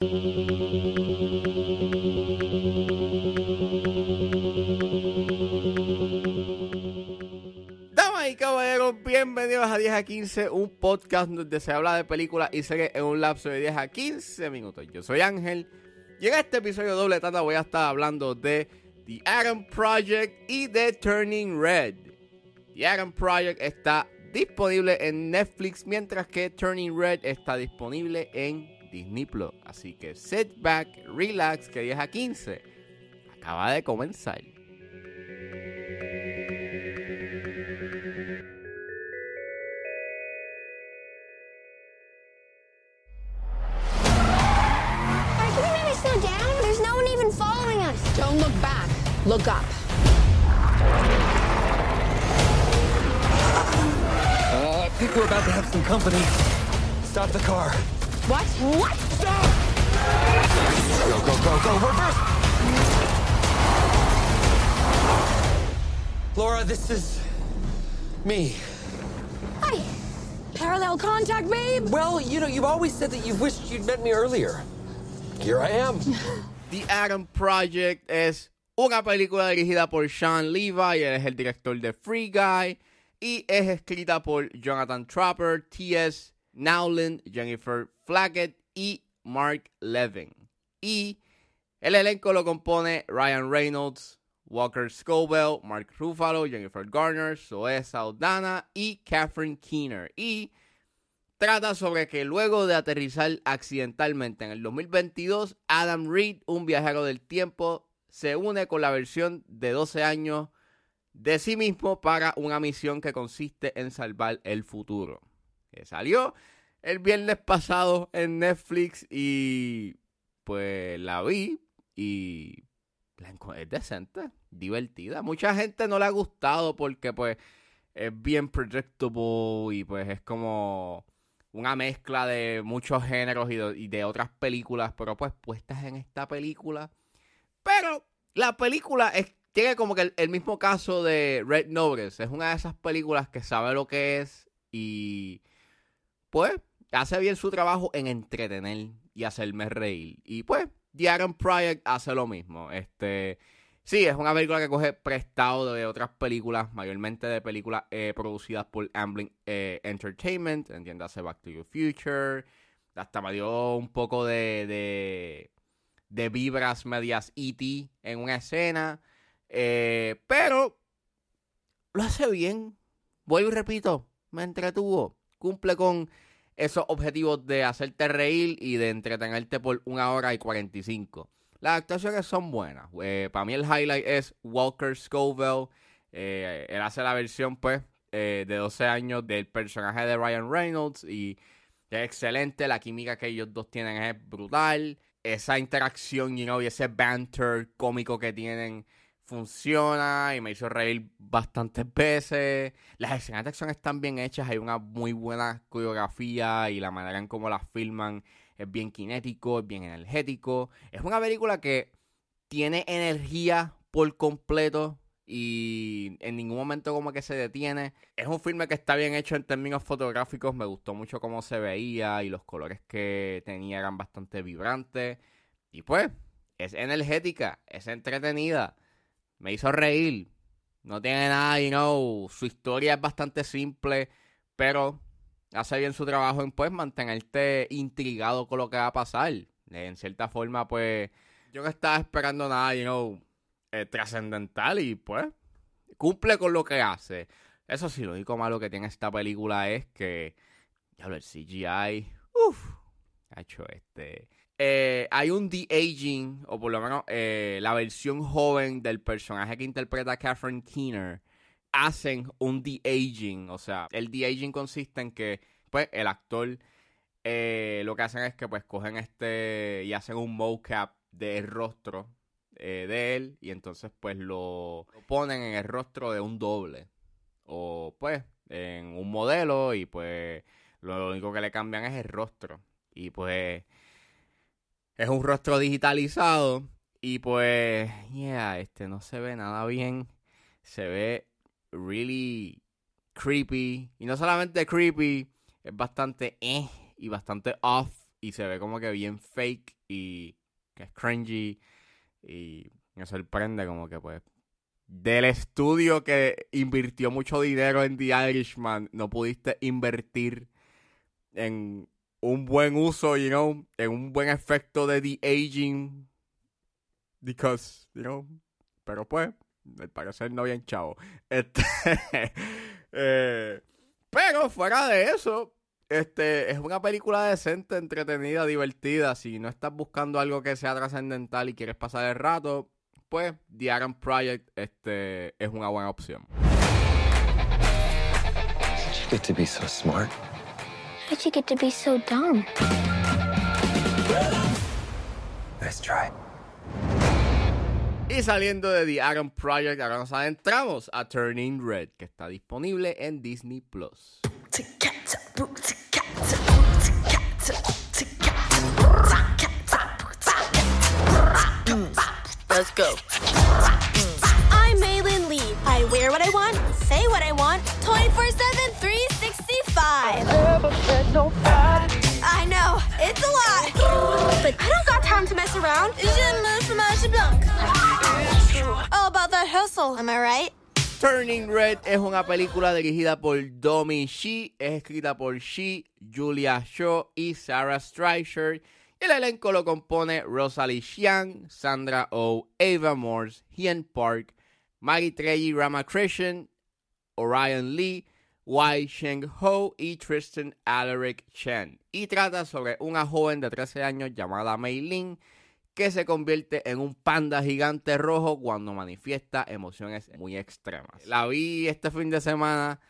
Damas y caballeros, bienvenidos a 10 a 15, un podcast donde se habla de películas y series en un lapso de 10 a 15 minutos. Yo soy Ángel y en este episodio doble tanda voy a estar hablando de The Adam Project y de Turning Red. The Adam Project está disponible en Netflix, mientras que Turning Red está disponible en Disney Plus. Así que sit back, relax, que 10 a 15 acaba de comenzar. Don't look back. Look up. Uh, I think we're about to have some company. Stop the car. What? What? Go, go, go, go. Reverse. Laura, this is me. Hi. Parallel contact, babe. Well, you know, you've always said that you've wished you'd met me earlier. Here I am. The Adam Project es una película dirigida por Sean Levi, él es el director de Free Guy, y es escrita por Jonathan Trapper, T.S. Nowlin, Jennifer Flaggett y Mark Levin. Y el elenco lo compone Ryan Reynolds, Walker Scobell, Mark Ruffalo, Jennifer Garner, Zoe Saldana y Catherine Keener. Y trata sobre que luego de aterrizar accidentalmente en el 2022, Adam Reed, un viajero del tiempo, se une con la versión de 12 años de sí mismo para una misión que consiste en salvar el futuro. Que salió el viernes pasado en Netflix y pues la vi y la es decente, divertida. Mucha gente no le ha gustado porque pues es bien predictable y pues es como una mezcla de muchos géneros y de, y de otras películas, pero pues puestas en esta película. Pero la película es, tiene como que el, el mismo caso de Red Notice. Es una de esas películas que sabe lo que es y pues hace bien su trabajo en entretener y hacerme reír. Y pues The Adam Project hace lo mismo. Este, sí, es una película que coge prestado de otras películas, mayormente de películas eh, producidas por Amblin eh, Entertainment, entiéndase Back to the Future. Hasta me dio un poco de, de, de vibras medias E.T. en una escena. Eh, pero lo hace bien. Vuelvo y repito, me entretuvo. Cumple con esos objetivos de hacerte reír y de entretenerte por una hora y 45. Las actuaciones son buenas. Eh, para mí el highlight es Walker Scoville. Eh, él hace la versión, pues, eh, de 12 años del personaje de Ryan Reynolds y es excelente. La química que ellos dos tienen es brutal. Esa interacción, you know, y ese banter cómico que tienen funciona y me hizo reír bastantes veces. Las escenas de acción están bien hechas, hay una muy buena coreografía y la manera en cómo las filman es bien kinético, es bien energético. Es una película que tiene energía por completo y en ningún momento como que se detiene. Es un filme que está bien hecho en términos fotográficos, me gustó mucho cómo se veía y los colores que tenía eran bastante vibrantes. Y pues, es energética, es entretenida me hizo reír. No tiene nada, you know, su historia es bastante simple, pero hace bien su trabajo en pues mantenerte intrigado con lo que va a pasar. En cierta forma, pues, yo no estaba esperando nada, you know, eh, trascendental y pues cumple con lo que hace. Eso sí, lo único malo que tiene esta película es que, ya el CGI, uff, ha hecho este eh, hay un de-aging, o por lo menos eh, la versión joven del personaje que interpreta Catherine Keener, hacen un de-aging. O sea, el de-aging consiste en que, pues, el actor eh, lo que hacen es que, pues, cogen este y hacen un mocap del rostro de él y entonces, pues, lo ponen en el rostro de un doble. O, pues, en un modelo y, pues, lo único que le cambian es el rostro. Y, pues es un rostro digitalizado y pues, yeah, este no se ve nada bien. Se ve really creepy. Y no solamente creepy, es bastante eh y bastante off y se ve como que bien fake y que es cringy y me sorprende como que pues del estudio que invirtió mucho dinero en The Irishman, no pudiste invertir en un buen uso, you know, en un buen efecto de The Aging. Because, you know, pero pues, al parecer no bien chavo. Este, eh, pero fuera de eso, este, es una película decente, entretenida, divertida. Si no estás buscando algo que sea trascendental y quieres pasar el rato, pues The Adam Project este, es una buena opción. To be. How'd you get to be so dumb? Nice try. Y saliendo de The Adam Project, ahora nos adentramos a Turning Red, que está disponible en Disney Plus. Let's go. I'm Maylin Lee. I wear what I want, say what I want, 24 7, 365. To mess around. Je me fromage blanc. All about that hustle, am I right? Turning Red es una película dirigida por Domi Shi, es escrita por Shi, Julia Shaw y Sarah Streicher. Y el elenco lo compone Rosalie Xiang, Sandra Oh, Ava Morse, Hien Park, Maitreyi Ramakrishnan, Orion Lee, Wai Sheng Ho y Tristan Alaric Chen. Y trata sobre una joven de 13 años llamada Mei Lin que se convierte en un panda gigante rojo cuando manifiesta emociones muy extremas. La vi este fin de semana,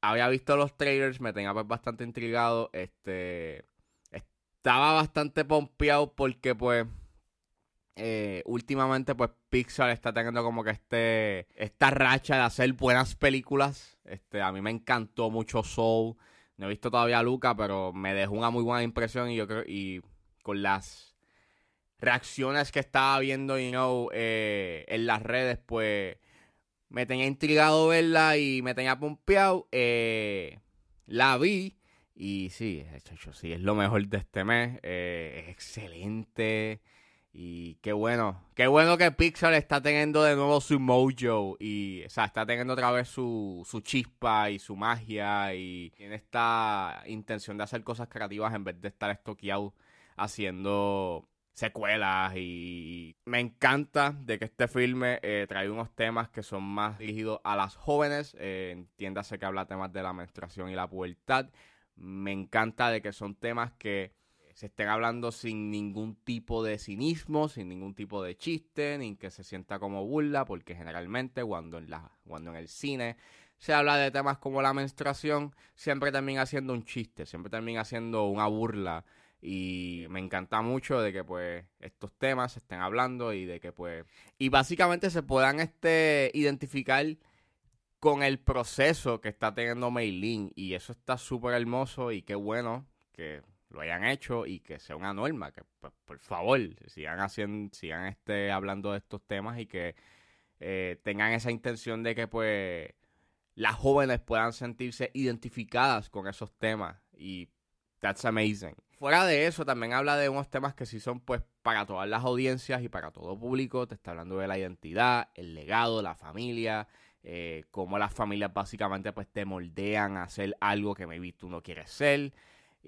había visto los trailers, me tenía pues bastante intrigado, este estaba bastante pompeado porque pues eh, últimamente pues Pixar está teniendo como que este esta racha de hacer buenas películas. Este, a mí me encantó mucho Soul. No he visto todavía a Luca, pero me dejó una muy buena impresión y yo creo y con las reacciones que estaba viendo, you know, eh, en las redes, pues me tenía intrigado verla y me tenía pompeado. Eh, la vi y sí, hecho, sí, es lo mejor de este mes. Es excelente. Y qué bueno, qué bueno que Pixar está teniendo de nuevo su mojo y, o sea, está teniendo otra vez su, su chispa y su magia y tiene esta intención de hacer cosas creativas en vez de estar estoqueado haciendo secuelas y me encanta de que este filme eh, trae unos temas que son más dirigidos a las jóvenes, eh, entiéndase que habla temas de la menstruación y la pubertad, me encanta de que son temas que se estén hablando sin ningún tipo de cinismo, sin ningún tipo de chiste, ni que se sienta como burla, porque generalmente cuando en, la, cuando en el cine se habla de temas como la menstruación, siempre termina haciendo un chiste, siempre termina haciendo una burla. Y me encanta mucho de que pues estos temas se estén hablando y de que pues... Y básicamente se puedan este, identificar con el proceso que está teniendo Meilin. Y eso está súper hermoso y qué bueno que lo hayan hecho y que sea una norma, que pues, por favor sigan haciendo, sigan este, hablando de estos temas y que eh, tengan esa intención de que pues las jóvenes puedan sentirse identificadas con esos temas y that's amazing. Fuera de eso, también habla de unos temas que sí son pues para todas las audiencias y para todo público. Te está hablando de la identidad, el legado, la familia, eh, cómo las familias básicamente pues te moldean a hacer algo que maybe tú no quieres ser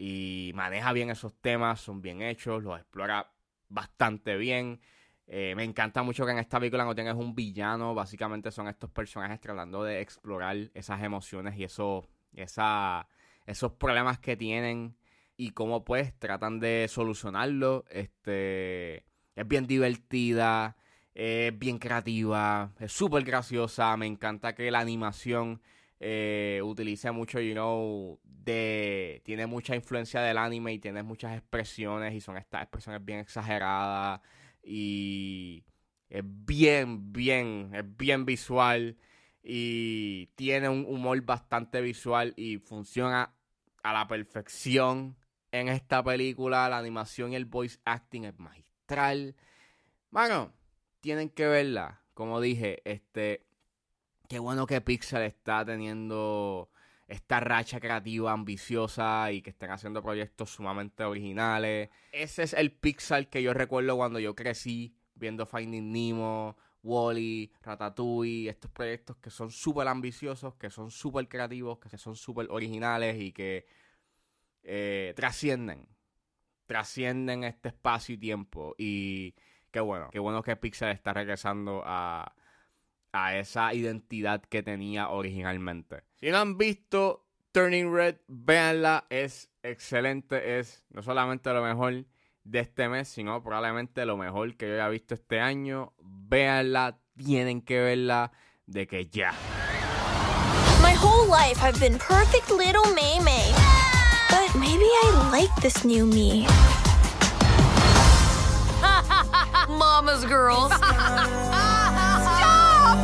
y maneja bien esos temas, son bien hechos, los explora bastante bien. Eh, me encanta mucho que en esta película no tengas un villano, básicamente son estos personajes tratando de explorar esas emociones y eso, esa, esos problemas que tienen y cómo pues tratan de solucionarlo. Este, es bien divertida, es bien creativa, es súper graciosa, me encanta que la animación eh, utiliza mucho, you know, de. Tiene mucha influencia del anime y tiene muchas expresiones y son estas expresiones bien exageradas y es bien, bien, es bien visual y tiene un humor bastante visual y funciona a la perfección en esta película. La animación y el voice acting es magistral. Bueno, tienen que verla. Como dije, este Qué bueno que Pixar está teniendo esta racha creativa ambiciosa y que estén haciendo proyectos sumamente originales. Ese es el Pixar que yo recuerdo cuando yo crecí viendo Finding Nemo, Wally, Ratatouille, estos proyectos que son súper ambiciosos, que son súper creativos, que son súper originales y que eh, trascienden, trascienden este espacio y tiempo. Y qué bueno, qué bueno que Pixar está regresando a, a esa identidad que tenía originalmente. Si no han visto Turning Red, véanla, es excelente, es no solamente lo mejor de este mes, sino probablemente lo mejor que yo haya visto este año. Véanla, tienen que verla de que ya. My whole life I've been perfect little May May. But maybe I like this new me. Mama's girls.